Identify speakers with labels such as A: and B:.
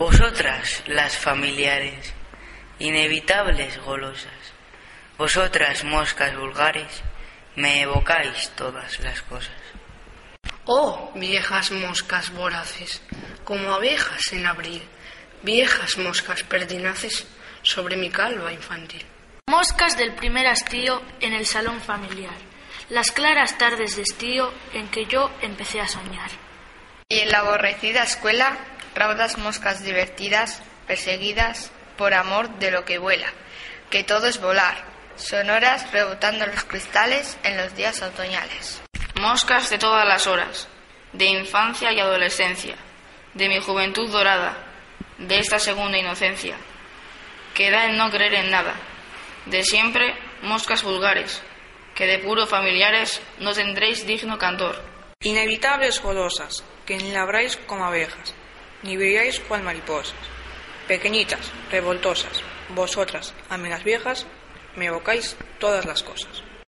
A: Vosotras, las familiares, inevitables golosas, vosotras, moscas vulgares, me evocáis todas las cosas.
B: Oh, viejas moscas voraces, como abejas en abril, viejas moscas perdinaces sobre mi calva infantil.
C: Moscas del primer hastío en el salón familiar, las claras tardes de estío en que yo empecé a soñar.
D: Y en la aborrecida escuela, raudas moscas divertidas, perseguidas por amor de lo que vuela, que todo es volar, sonoras rebotando los cristales en los días otoñales.
E: Moscas de todas las horas, de infancia y adolescencia, de mi juventud dorada, de esta segunda inocencia, que da en no creer en nada, de siempre moscas vulgares, que de puro familiares no tendréis digno cantor.
F: Inevitables golosas, que ni labráis como abejas, ni brilláis cual mariposas. Pequeñitas, revoltosas, vosotras, amigas viejas, me evocáis todas las cosas.